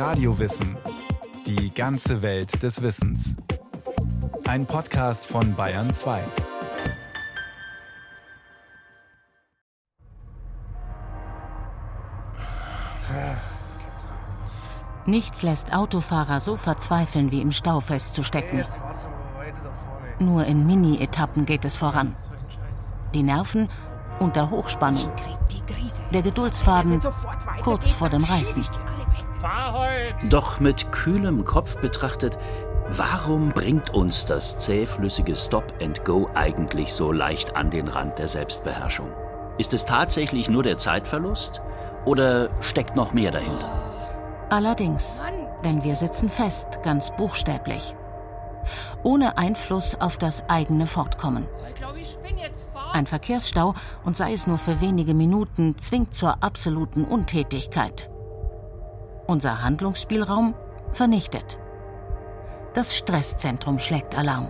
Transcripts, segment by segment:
Radiowissen. Die ganze Welt des Wissens. Ein Podcast von Bayern 2. Nichts lässt Autofahrer so verzweifeln, wie im Stau festzustecken. Nur in Mini-Etappen geht es voran. Die Nerven unter Hochspannung. Der Geduldsfaden kurz vor dem Reißen. Doch mit kühlem Kopf betrachtet, warum bringt uns das zähflüssige Stop and Go eigentlich so leicht an den Rand der Selbstbeherrschung? Ist es tatsächlich nur der Zeitverlust oder steckt noch mehr dahinter? Allerdings, denn wir sitzen fest, ganz buchstäblich. Ohne Einfluss auf das eigene Fortkommen. Ein Verkehrsstau, und sei es nur für wenige Minuten, zwingt zur absoluten Untätigkeit. Unser Handlungsspielraum vernichtet. Das Stresszentrum schlägt Alarm.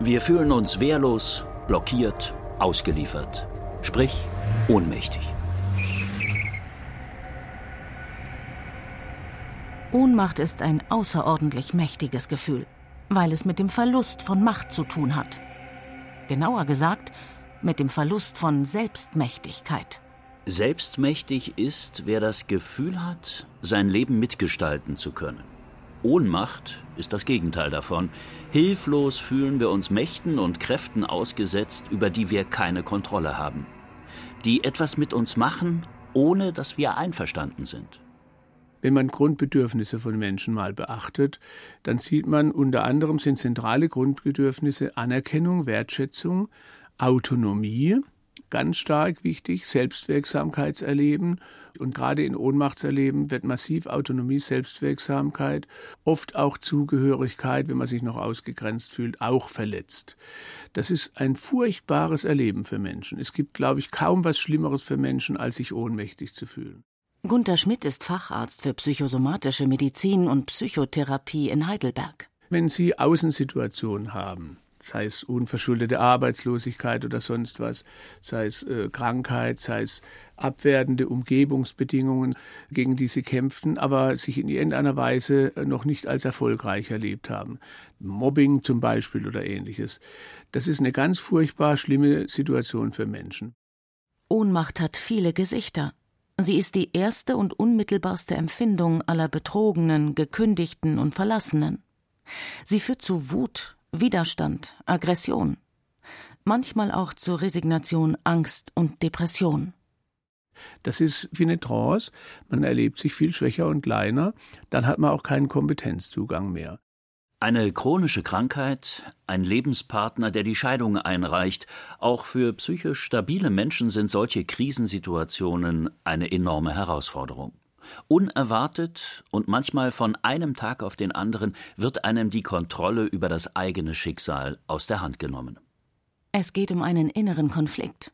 Wir fühlen uns wehrlos, blockiert, ausgeliefert. Sprich, ohnmächtig. Ohnmacht ist ein außerordentlich mächtiges Gefühl, weil es mit dem Verlust von Macht zu tun hat. Genauer gesagt, mit dem Verlust von Selbstmächtigkeit. Selbstmächtig ist, wer das Gefühl hat, sein Leben mitgestalten zu können. Ohnmacht ist das Gegenteil davon. Hilflos fühlen wir uns Mächten und Kräften ausgesetzt, über die wir keine Kontrolle haben. Die etwas mit uns machen, ohne dass wir einverstanden sind. Wenn man Grundbedürfnisse von Menschen mal beachtet, dann sieht man, unter anderem sind zentrale Grundbedürfnisse Anerkennung, Wertschätzung, Autonomie, ganz stark wichtig, Selbstwirksamkeitserleben. Und gerade in Ohnmachtserleben wird massiv Autonomie, Selbstwirksamkeit, oft auch Zugehörigkeit, wenn man sich noch ausgegrenzt fühlt, auch verletzt. Das ist ein furchtbares Erleben für Menschen. Es gibt, glaube ich, kaum was Schlimmeres für Menschen, als sich ohnmächtig zu fühlen. Gunther Schmidt ist Facharzt für psychosomatische Medizin und Psychotherapie in Heidelberg. Wenn Sie Außensituationen haben, sei es unverschuldete Arbeitslosigkeit oder sonst was, sei es äh, Krankheit, sei es abwertende Umgebungsbedingungen, gegen die sie kämpften, aber sich in irgendeiner Weise noch nicht als erfolgreich erlebt haben. Mobbing zum Beispiel oder ähnliches. Das ist eine ganz furchtbar schlimme Situation für Menschen. Ohnmacht hat viele Gesichter. Sie ist die erste und unmittelbarste Empfindung aller Betrogenen, Gekündigten und Verlassenen. Sie führt zu Wut, Widerstand, Aggression, manchmal auch zu Resignation, Angst und Depression. Das ist wie eine Trance, man erlebt sich viel schwächer und kleiner, dann hat man auch keinen Kompetenzzugang mehr. Eine chronische Krankheit, ein Lebenspartner, der die Scheidung einreicht. Auch für psychisch stabile Menschen sind solche Krisensituationen eine enorme Herausforderung. Unerwartet und manchmal von einem Tag auf den anderen wird einem die Kontrolle über das eigene Schicksal aus der Hand genommen. Es geht um einen inneren Konflikt.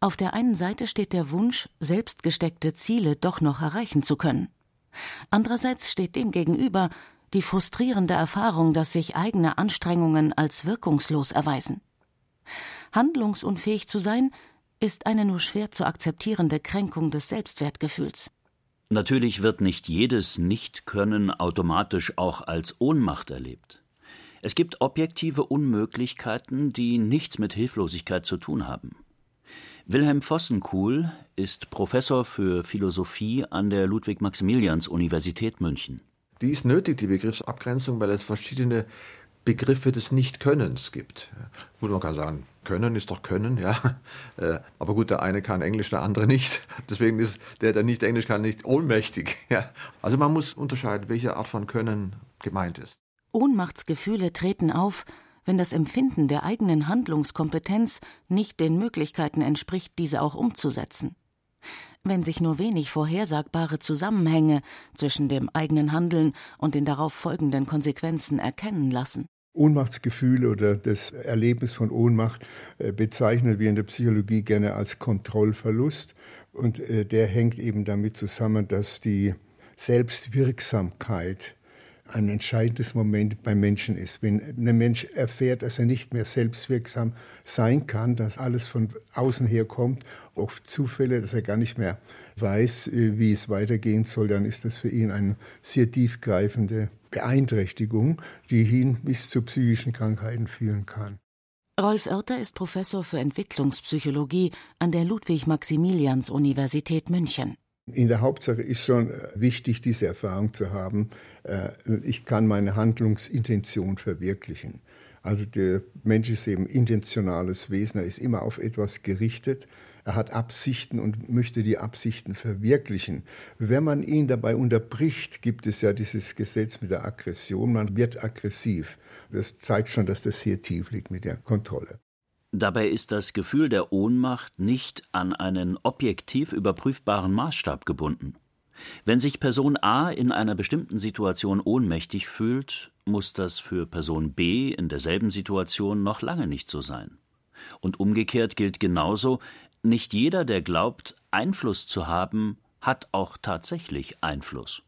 Auf der einen Seite steht der Wunsch, selbst gesteckte Ziele doch noch erreichen zu können. Andererseits steht dem gegenüber die frustrierende Erfahrung, dass sich eigene Anstrengungen als wirkungslos erweisen. Handlungsunfähig zu sein, ist eine nur schwer zu akzeptierende Kränkung des Selbstwertgefühls. Natürlich wird nicht jedes Nichtkönnen automatisch auch als Ohnmacht erlebt. Es gibt objektive Unmöglichkeiten, die nichts mit Hilflosigkeit zu tun haben. Wilhelm Vossenkuhl ist Professor für Philosophie an der Ludwig-Maximilians-Universität München. Die ist nötig, die Begriffsabgrenzung, weil es verschiedene Begriffe des Nichtkönnens gibt. Gut, man kann sagen, Können ist doch Können, ja. Äh, aber gut, der eine kann Englisch, der andere nicht. Deswegen ist der, der nicht Englisch kann, nicht ohnmächtig. Ja. Also man muss unterscheiden, welche Art von Können gemeint ist. Ohnmachtsgefühle treten auf, wenn das Empfinden der eigenen Handlungskompetenz nicht den Möglichkeiten entspricht, diese auch umzusetzen wenn sich nur wenig vorhersagbare Zusammenhänge zwischen dem eigenen Handeln und den darauf folgenden Konsequenzen erkennen lassen. Ohnmachtsgefühl oder das Erlebnis von Ohnmacht äh, bezeichnen wir in der Psychologie gerne als Kontrollverlust. Und äh, der hängt eben damit zusammen, dass die Selbstwirksamkeit ein entscheidendes Moment beim Menschen ist. Wenn ein Mensch erfährt, dass er nicht mehr selbstwirksam sein kann, dass alles von außen her kommt, oft Zufälle, dass er gar nicht mehr weiß, äh, wie es weitergehen soll, dann ist das für ihn eine sehr tiefgreifende Beeinträchtigung, die hin bis zu psychischen Krankheiten führen kann. Rolf Oerter ist Professor für Entwicklungspsychologie an der Ludwig-Maximilians-Universität München. In der Hauptsache ist schon äh, wichtig, diese Erfahrung zu haben. Äh, ich kann meine Handlungsintention verwirklichen. Also der Mensch ist eben intentionales Wesen, er ist immer auf etwas gerichtet. Er hat Absichten und möchte die Absichten verwirklichen. Wenn man ihn dabei unterbricht, gibt es ja dieses Gesetz mit der Aggression. Man wird aggressiv. Das zeigt schon, dass das hier tief liegt mit der Kontrolle. Dabei ist das Gefühl der Ohnmacht nicht an einen objektiv überprüfbaren Maßstab gebunden. Wenn sich Person A in einer bestimmten Situation ohnmächtig fühlt, muss das für Person B in derselben Situation noch lange nicht so sein. Und umgekehrt gilt genauso, nicht jeder, der glaubt, Einfluss zu haben, hat auch tatsächlich Einfluss.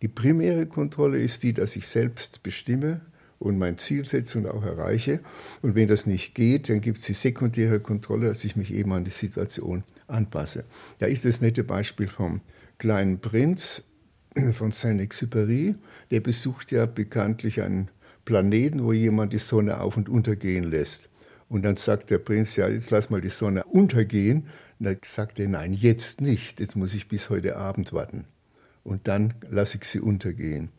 Die primäre Kontrolle ist die, dass ich selbst bestimme, und mein Ziel setze und auch erreiche. Und wenn das nicht geht, dann gibt es die sekundäre Kontrolle, dass ich mich eben an die Situation anpasse. Da ist das nette Beispiel vom kleinen Prinz von Saint-Exupéry. Der besucht ja bekanntlich einen Planeten, wo jemand die Sonne auf und untergehen lässt. Und dann sagt der Prinz, ja, jetzt lass mal die Sonne untergehen. Und dann sagt er, nein, jetzt nicht. Jetzt muss ich bis heute Abend warten. Und dann lasse ich sie untergehen.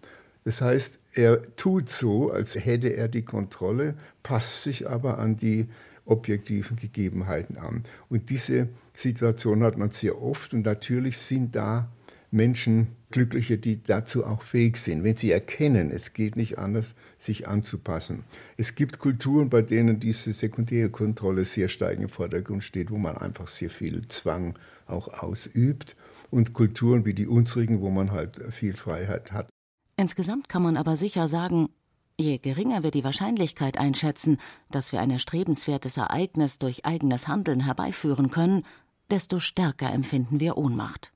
Das heißt, er tut so, als hätte er die Kontrolle, passt sich aber an die objektiven Gegebenheiten an. Und diese Situation hat man sehr oft und natürlich sind da Menschen glückliche, die dazu auch fähig sind, wenn sie erkennen, es geht nicht anders, sich anzupassen. Es gibt Kulturen, bei denen diese sekundäre Kontrolle sehr stark im Vordergrund steht, wo man einfach sehr viel Zwang auch ausübt und Kulturen wie die unsrigen, wo man halt viel Freiheit hat. Insgesamt kann man aber sicher sagen, je geringer wir die Wahrscheinlichkeit einschätzen, dass wir ein erstrebenswertes Ereignis durch eigenes Handeln herbeiführen können, desto stärker empfinden wir Ohnmacht.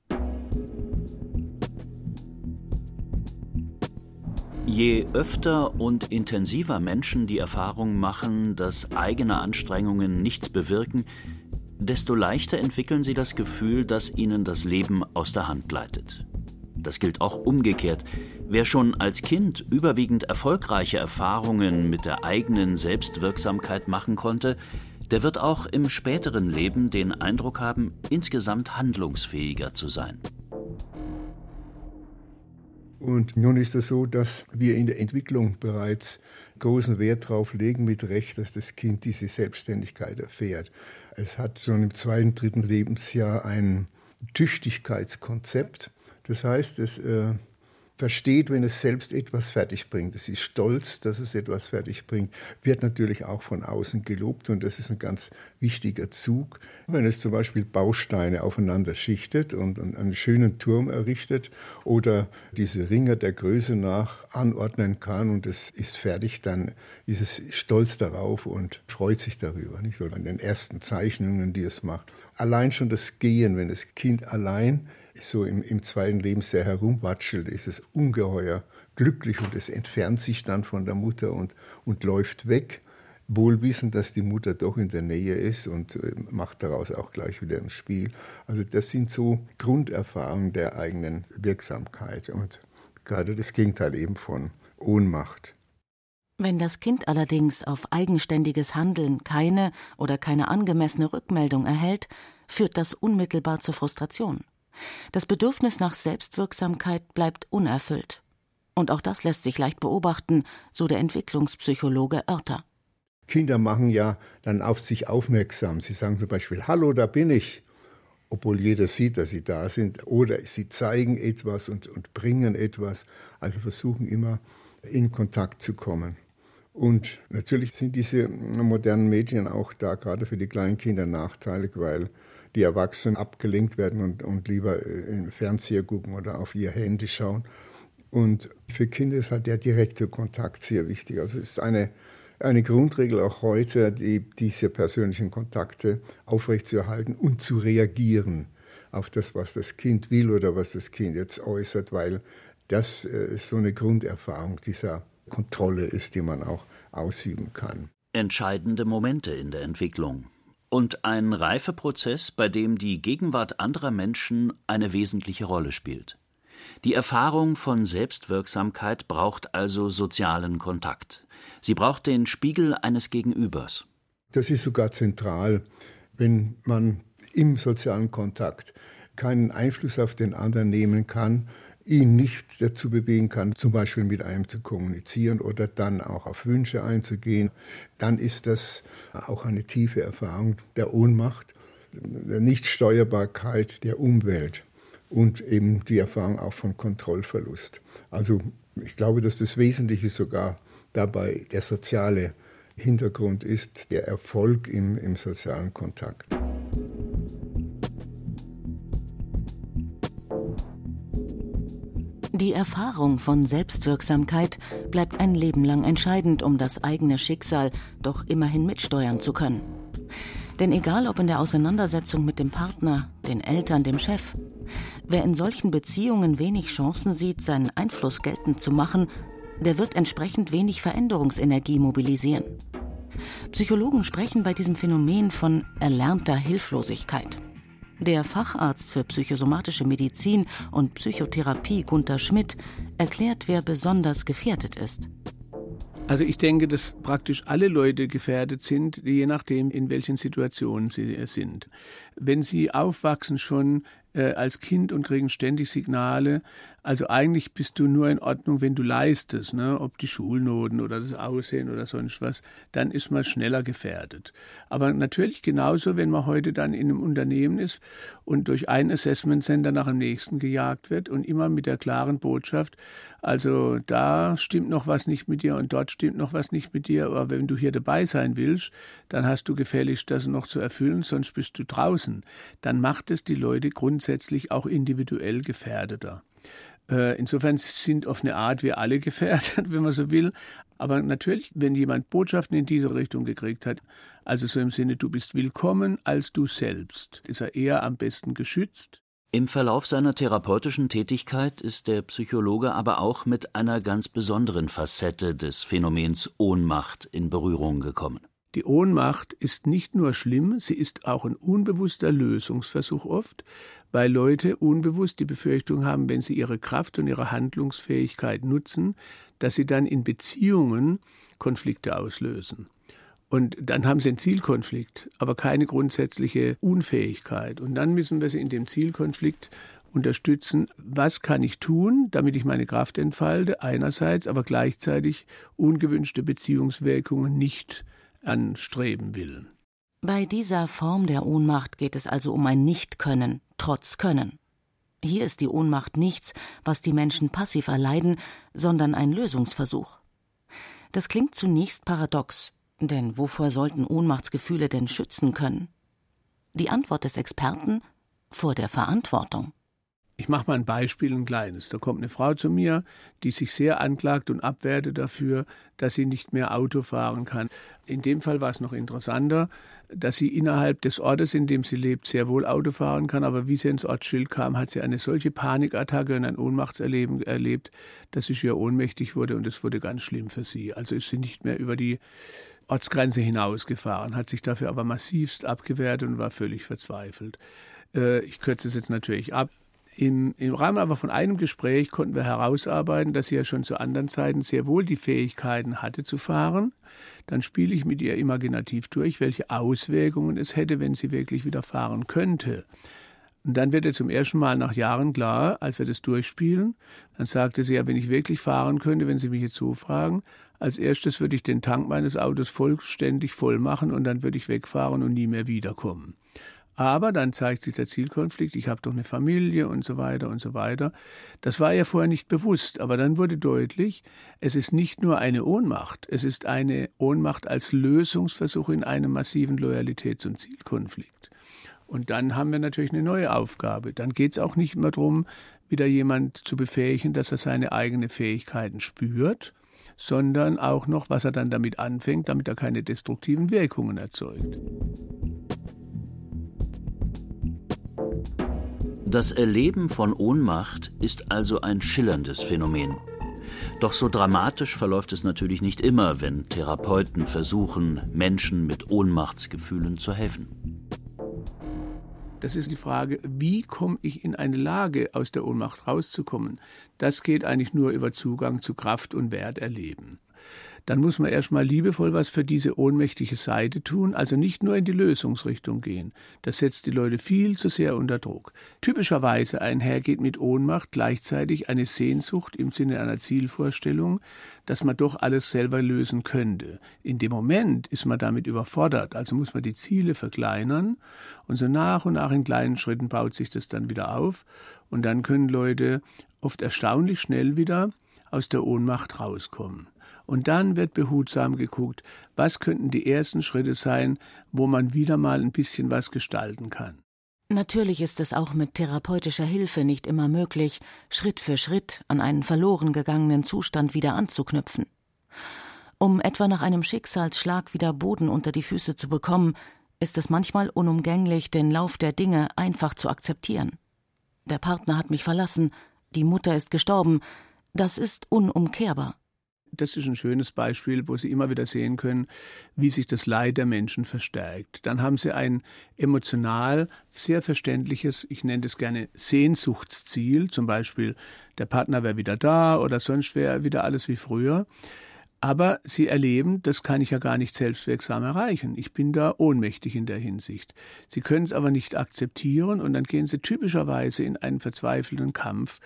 Je öfter und intensiver Menschen die Erfahrung machen, dass eigene Anstrengungen nichts bewirken, desto leichter entwickeln sie das Gefühl, dass ihnen das Leben aus der Hand gleitet. Das gilt auch umgekehrt. Wer schon als Kind überwiegend erfolgreiche Erfahrungen mit der eigenen Selbstwirksamkeit machen konnte, der wird auch im späteren Leben den Eindruck haben, insgesamt handlungsfähiger zu sein. Und nun ist es so, dass wir in der Entwicklung bereits großen Wert darauf legen, mit Recht, dass das Kind diese Selbstständigkeit erfährt. Es hat schon im zweiten, dritten Lebensjahr ein Tüchtigkeitskonzept, das heißt, es äh, versteht, wenn es selbst etwas fertig bringt. Es ist stolz, dass es etwas fertig bringt, wird natürlich auch von außen gelobt und das ist ein ganz wichtiger Zug. Wenn es zum Beispiel Bausteine aufeinander schichtet und, einen schönen Turm errichtet oder diese Ringe der Größe nach anordnen kann und es ist fertig, dann ist es stolz darauf und freut sich darüber, nicht? Oder an den ersten Zeichnungen, die es macht. Allein schon das Gehen, wenn das Kind allein so im, im zweiten Lebensjahr herumwatschelt, ist es ungeheuer glücklich und es entfernt sich dann von der Mutter und, und läuft weg, wohl wissend, dass die Mutter doch in der Nähe ist und äh, macht daraus auch gleich wieder ein Spiel. Also das sind so Grunderfahrungen der eigenen Wirksamkeit und gerade das Gegenteil eben von Ohnmacht. Wenn das Kind allerdings auf eigenständiges Handeln keine oder keine angemessene Rückmeldung erhält, führt das unmittelbar zur Frustration. Das Bedürfnis nach Selbstwirksamkeit bleibt unerfüllt. Und auch das lässt sich leicht beobachten, so der Entwicklungspsychologe Oerter. Kinder machen ja dann auf sich aufmerksam. Sie sagen zum Beispiel, Hallo, da bin ich, obwohl jeder sieht, dass sie da sind. Oder sie zeigen etwas und, und bringen etwas. Also versuchen immer in Kontakt zu kommen. Und natürlich sind diese modernen Medien auch da gerade für die kleinen Kinder nachteilig, weil die Erwachsenen abgelenkt werden und, und lieber äh, im Fernseher gucken oder auf ihr Handy schauen. Und für Kinder ist halt der direkte Kontakt sehr wichtig. Also es ist eine, eine Grundregel auch heute, die, diese persönlichen Kontakte aufrechtzuerhalten und zu reagieren auf das, was das Kind will oder was das Kind jetzt äußert, weil das äh, so eine Grunderfahrung dieser Kontrolle ist, die man auch ausüben kann. Entscheidende Momente in der Entwicklung und ein Reifeprozess, bei dem die Gegenwart anderer Menschen eine wesentliche Rolle spielt. Die Erfahrung von Selbstwirksamkeit braucht also sozialen Kontakt. Sie braucht den Spiegel eines Gegenübers. Das ist sogar zentral, wenn man im sozialen Kontakt keinen Einfluss auf den anderen nehmen kann, ihn nicht dazu bewegen kann, zum Beispiel mit einem zu kommunizieren oder dann auch auf Wünsche einzugehen, dann ist das auch eine tiefe Erfahrung der Ohnmacht, der Nichtsteuerbarkeit der Umwelt und eben die Erfahrung auch von Kontrollverlust. Also ich glaube, dass das Wesentliche sogar dabei der soziale Hintergrund ist, der Erfolg im, im sozialen Kontakt. Die Erfahrung von Selbstwirksamkeit bleibt ein Leben lang entscheidend, um das eigene Schicksal doch immerhin mitsteuern zu können. Denn egal ob in der Auseinandersetzung mit dem Partner, den Eltern, dem Chef, wer in solchen Beziehungen wenig Chancen sieht, seinen Einfluss geltend zu machen, der wird entsprechend wenig Veränderungsenergie mobilisieren. Psychologen sprechen bei diesem Phänomen von erlernter Hilflosigkeit. Der Facharzt für psychosomatische Medizin und Psychotherapie Gunther Schmidt erklärt, wer besonders gefährdet ist. Also ich denke, dass praktisch alle Leute gefährdet sind, je nachdem, in welchen Situationen sie sind. Wenn sie aufwachsen schon äh, als Kind und kriegen ständig Signale. Also eigentlich bist du nur in Ordnung, wenn du leistest, ne? ob die Schulnoten oder das Aussehen oder sonst was, dann ist man schneller gefährdet. Aber natürlich genauso, wenn man heute dann in einem Unternehmen ist und durch ein Assessment Center nach dem nächsten gejagt wird und immer mit der klaren Botschaft, also da stimmt noch was nicht mit dir und dort stimmt noch was nicht mit dir, aber wenn du hier dabei sein willst, dann hast du gefälligst das noch zu erfüllen, sonst bist du draußen. Dann macht es die Leute grundsätzlich auch individuell gefährdeter. Äh, insofern sind auf eine Art wir alle gefährdet, wenn man so will. Aber natürlich, wenn jemand Botschaften in diese Richtung gekriegt hat, also so im Sinne, du bist willkommen als du selbst, ist er eher am besten geschützt im Verlauf seiner therapeutischen Tätigkeit ist der Psychologe aber auch mit einer ganz besonderen Facette des Phänomens Ohnmacht in Berührung gekommen. Die Ohnmacht ist nicht nur schlimm, sie ist auch ein unbewusster Lösungsversuch oft, weil Leute unbewusst die Befürchtung haben, wenn sie ihre Kraft und ihre Handlungsfähigkeit nutzen, dass sie dann in Beziehungen Konflikte auslösen. Und dann haben sie einen Zielkonflikt, aber keine grundsätzliche Unfähigkeit. Und dann müssen wir sie in dem Zielkonflikt unterstützen. Was kann ich tun, damit ich meine Kraft entfalte, einerseits, aber gleichzeitig ungewünschte Beziehungswirkungen nicht anstreben will. Bei dieser Form der Ohnmacht geht es also um ein Nicht-Können, trotz Können. Hier ist die Ohnmacht nichts, was die Menschen passiv erleiden, sondern ein Lösungsversuch. Das klingt zunächst paradox, denn wovor sollten Ohnmachtsgefühle denn schützen können? Die Antwort des Experten vor der Verantwortung. Ich mache mal ein Beispiel, ein kleines. Da kommt eine Frau zu mir, die sich sehr anklagt und abwertet dafür, dass sie nicht mehr Auto fahren kann. In dem Fall war es noch interessanter, dass sie innerhalb des Ortes, in dem sie lebt, sehr wohl Auto fahren kann. Aber wie sie ins Ortsschild kam, hat sie eine solche Panikattacke und ein Ohnmachtserleben erlebt, dass sie schier ohnmächtig wurde und es wurde ganz schlimm für sie. Also ist sie nicht mehr über die Ortsgrenze hinausgefahren, hat sich dafür aber massivst abgewehrt und war völlig verzweifelt. Äh, ich kürze es jetzt natürlich ab. Im, Im Rahmen aber von einem Gespräch konnten wir herausarbeiten, dass sie ja schon zu anderen Zeiten sehr wohl die Fähigkeiten hatte zu fahren. Dann spiele ich mit ihr imaginativ durch, welche Auswirkungen es hätte, wenn sie wirklich wieder fahren könnte. Und dann wird ihr zum ersten Mal nach Jahren klar, als wir das durchspielen, dann sagte sie ja, wenn ich wirklich fahren könnte, wenn Sie mich jetzt so fragen, als erstes würde ich den Tank meines Autos vollständig voll machen und dann würde ich wegfahren und nie mehr wiederkommen. Aber dann zeigt sich der Zielkonflikt, ich habe doch eine Familie und so weiter und so weiter. Das war ja vorher nicht bewusst, aber dann wurde deutlich, es ist nicht nur eine Ohnmacht, es ist eine Ohnmacht als Lösungsversuch in einem massiven Loyalitäts- und Zielkonflikt. Und dann haben wir natürlich eine neue Aufgabe. Dann geht es auch nicht mehr darum, wieder jemand zu befähigen, dass er seine eigenen Fähigkeiten spürt, sondern auch noch, was er dann damit anfängt, damit er keine destruktiven Wirkungen erzeugt. Das Erleben von Ohnmacht ist also ein schillerndes Phänomen. Doch so dramatisch verläuft es natürlich nicht immer, wenn Therapeuten versuchen, Menschen mit Ohnmachtsgefühlen zu helfen. Das ist die Frage, wie komme ich in eine Lage, aus der Ohnmacht rauszukommen? Das geht eigentlich nur über Zugang zu Kraft und Wert erleben dann muss man erstmal liebevoll was für diese ohnmächtige Seite tun, also nicht nur in die Lösungsrichtung gehen. Das setzt die Leute viel zu sehr unter Druck. Typischerweise einhergeht mit Ohnmacht gleichzeitig eine Sehnsucht im Sinne einer Zielvorstellung, dass man doch alles selber lösen könnte. In dem Moment ist man damit überfordert, also muss man die Ziele verkleinern und so nach und nach in kleinen Schritten baut sich das dann wieder auf und dann können Leute oft erstaunlich schnell wieder aus der Ohnmacht rauskommen. Und dann wird behutsam geguckt, was könnten die ersten Schritte sein, wo man wieder mal ein bisschen was gestalten kann. Natürlich ist es auch mit therapeutischer Hilfe nicht immer möglich, Schritt für Schritt an einen verloren gegangenen Zustand wieder anzuknüpfen. Um etwa nach einem Schicksalsschlag wieder Boden unter die Füße zu bekommen, ist es manchmal unumgänglich, den Lauf der Dinge einfach zu akzeptieren. Der Partner hat mich verlassen, die Mutter ist gestorben, das ist unumkehrbar. Das ist ein schönes Beispiel, wo Sie immer wieder sehen können, wie sich das Leid der Menschen verstärkt. Dann haben Sie ein emotional sehr verständliches, ich nenne das gerne Sehnsuchtsziel, zum Beispiel der Partner wäre wieder da oder sonst wäre wieder alles wie früher. Aber Sie erleben, das kann ich ja gar nicht selbstwirksam erreichen. Ich bin da ohnmächtig in der Hinsicht. Sie können es aber nicht akzeptieren und dann gehen Sie typischerweise in einen verzweifelten Kampf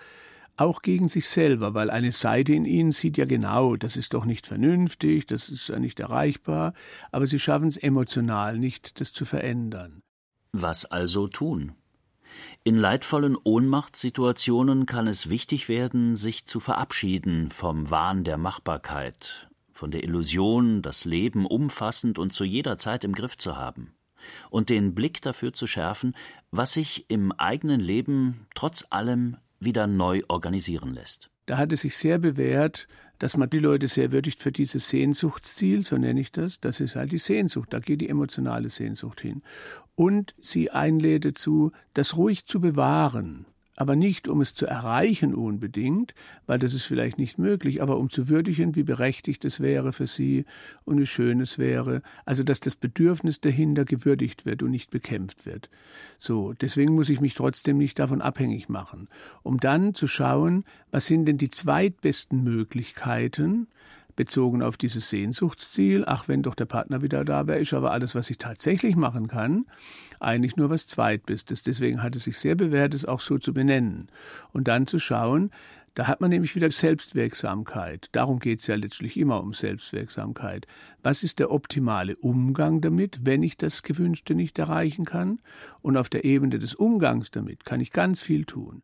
auch gegen sich selber, weil eine Seite in ihnen sieht ja genau, das ist doch nicht vernünftig, das ist ja nicht erreichbar, aber sie schaffen es emotional nicht, das zu verändern. Was also tun? In leidvollen Ohnmachtssituationen kann es wichtig werden, sich zu verabschieden vom Wahn der Machbarkeit, von der Illusion, das Leben umfassend und zu jeder Zeit im Griff zu haben, und den Blick dafür zu schärfen, was sich im eigenen Leben trotz allem wieder neu organisieren lässt. Da hat es sich sehr bewährt, dass man die Leute sehr würdigt für dieses Sehnsuchtsziel, so nenne ich das. Das ist halt die Sehnsucht, da geht die emotionale Sehnsucht hin. Und sie einlädt dazu, das ruhig zu bewahren aber nicht um es zu erreichen unbedingt, weil das ist vielleicht nicht möglich, aber um zu würdigen, wie berechtigt es wäre für sie und wie schön es wäre, also dass das Bedürfnis dahinter gewürdigt wird und nicht bekämpft wird. So, deswegen muss ich mich trotzdem nicht davon abhängig machen, um dann zu schauen, was sind denn die zweitbesten Möglichkeiten, bezogen auf dieses Sehnsuchtsziel, ach, wenn doch der Partner wieder da wäre, ist aber alles, was ich tatsächlich machen kann, eigentlich nur was Zweitbestes. Deswegen hat es sich sehr bewährt, es auch so zu benennen. Und dann zu schauen, da hat man nämlich wieder Selbstwirksamkeit. Darum geht es ja letztlich immer um Selbstwirksamkeit. Was ist der optimale Umgang damit, wenn ich das Gewünschte nicht erreichen kann? Und auf der Ebene des Umgangs damit kann ich ganz viel tun.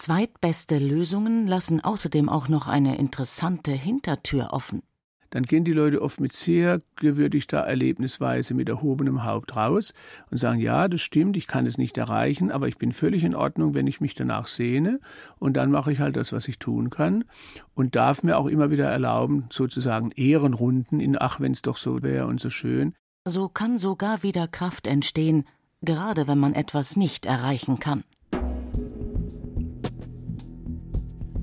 Zweitbeste Lösungen lassen außerdem auch noch eine interessante Hintertür offen. Dann gehen die Leute oft mit sehr gewürdigter Erlebnisweise mit erhobenem Haupt raus und sagen, ja, das stimmt, ich kann es nicht erreichen, aber ich bin völlig in Ordnung, wenn ich mich danach sehne und dann mache ich halt das, was ich tun kann und darf mir auch immer wieder erlauben, sozusagen Ehrenrunden in Ach, wenn es doch so wäre und so schön. So kann sogar wieder Kraft entstehen, gerade wenn man etwas nicht erreichen kann.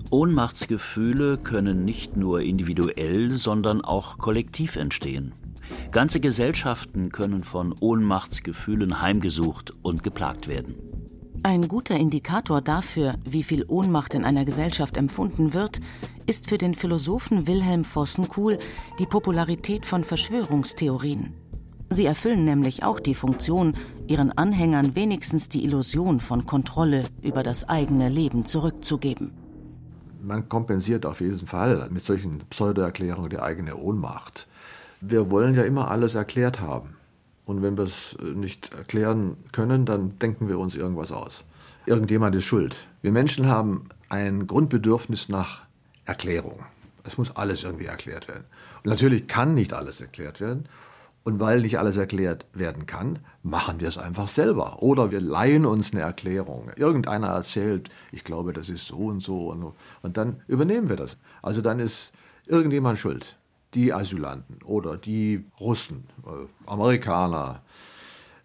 Ohnmachtsgefühle können nicht nur individuell, sondern auch kollektiv entstehen. Ganze Gesellschaften können von Ohnmachtsgefühlen heimgesucht und geplagt werden. Ein guter Indikator dafür, wie viel Ohnmacht in einer Gesellschaft empfunden wird, ist für den Philosophen Wilhelm Vossenkuhl die Popularität von Verschwörungstheorien. Sie erfüllen nämlich auch die Funktion, ihren Anhängern wenigstens die Illusion von Kontrolle über das eigene Leben zurückzugeben man kompensiert auf jeden Fall mit solchen Pseudoerklärungen die eigene Ohnmacht. Wir wollen ja immer alles erklärt haben. Und wenn wir es nicht erklären können, dann denken wir uns irgendwas aus. Irgendjemand ist schuld. Wir Menschen haben ein Grundbedürfnis nach Erklärung. Es muss alles irgendwie erklärt werden. Und natürlich kann nicht alles erklärt werden. Und weil nicht alles erklärt werden kann, machen wir es einfach selber. Oder wir leihen uns eine Erklärung. Irgendeiner erzählt, ich glaube, das ist so und so. Und, und dann übernehmen wir das. Also dann ist irgendjemand schuld. Die Asylanten oder die Russen, äh, Amerikaner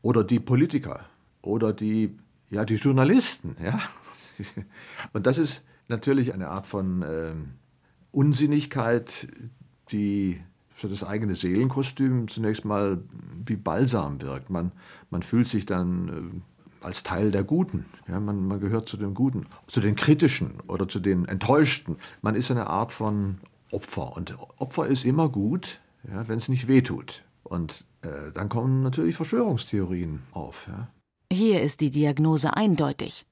oder die Politiker oder die Ja, die Journalisten, ja. Und das ist natürlich eine Art von äh, Unsinnigkeit, die für das eigene Seelenkostüm zunächst mal wie Balsam wirkt. Man, man fühlt sich dann äh, als Teil der Guten. Ja, man, man gehört zu den Guten, zu den Kritischen oder zu den Enttäuschten. Man ist eine Art von Opfer. Und Opfer ist immer gut, ja, wenn es nicht wehtut. Und äh, dann kommen natürlich Verschwörungstheorien auf. Ja. Hier ist die Diagnose eindeutig.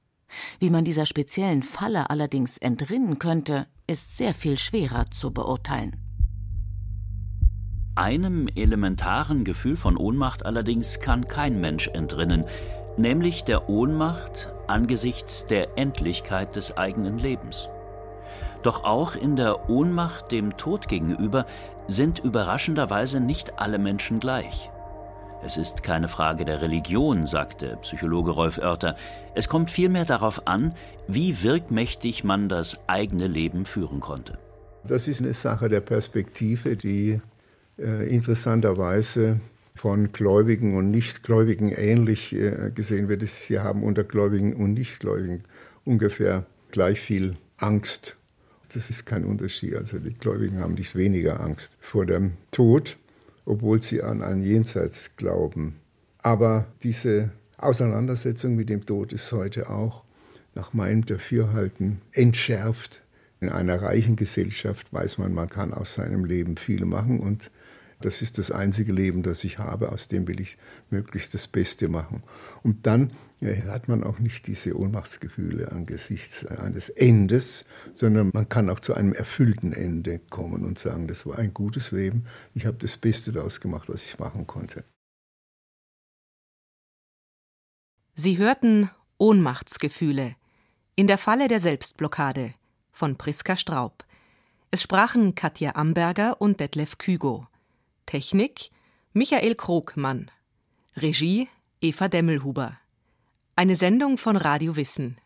Wie man dieser speziellen Falle allerdings entrinnen könnte, ist sehr viel schwerer zu beurteilen. Einem elementaren Gefühl von Ohnmacht allerdings kann kein Mensch entrinnen, nämlich der Ohnmacht angesichts der Endlichkeit des eigenen Lebens. Doch auch in der Ohnmacht dem Tod gegenüber sind überraschenderweise nicht alle Menschen gleich. Es ist keine Frage der Religion, sagte Psychologe Rolf Oerter. Es kommt vielmehr darauf an, wie wirkmächtig man das eigene Leben führen konnte. Das ist eine Sache der Perspektive, die interessanterweise von Gläubigen und Nichtgläubigen ähnlich äh, gesehen wird. Sie haben unter Gläubigen und Nichtgläubigen ungefähr gleich viel Angst das ist kein Unterschied. Also die Gläubigen haben nicht weniger Angst vor dem Tod, obwohl sie an ein Jenseits glauben. Aber diese Auseinandersetzung mit dem Tod ist heute auch nach meinem Dafürhalten entschärft. In einer reichen Gesellschaft weiß man, man kann aus seinem Leben viel machen und das ist das einzige Leben, das ich habe, aus dem will ich möglichst das Beste machen. Und dann hat man auch nicht diese Ohnmachtsgefühle angesichts eines Endes, sondern man kann auch zu einem erfüllten Ende kommen und sagen, das war ein gutes Leben, ich habe das Beste daraus gemacht, was ich machen konnte. Sie hörten Ohnmachtsgefühle in der Falle der Selbstblockade von Priska Straub. Es sprachen Katja Amberger und Detlef Kügo. Technik Michael Krogmann. Regie Eva Demmelhuber. Eine Sendung von Radio Wissen.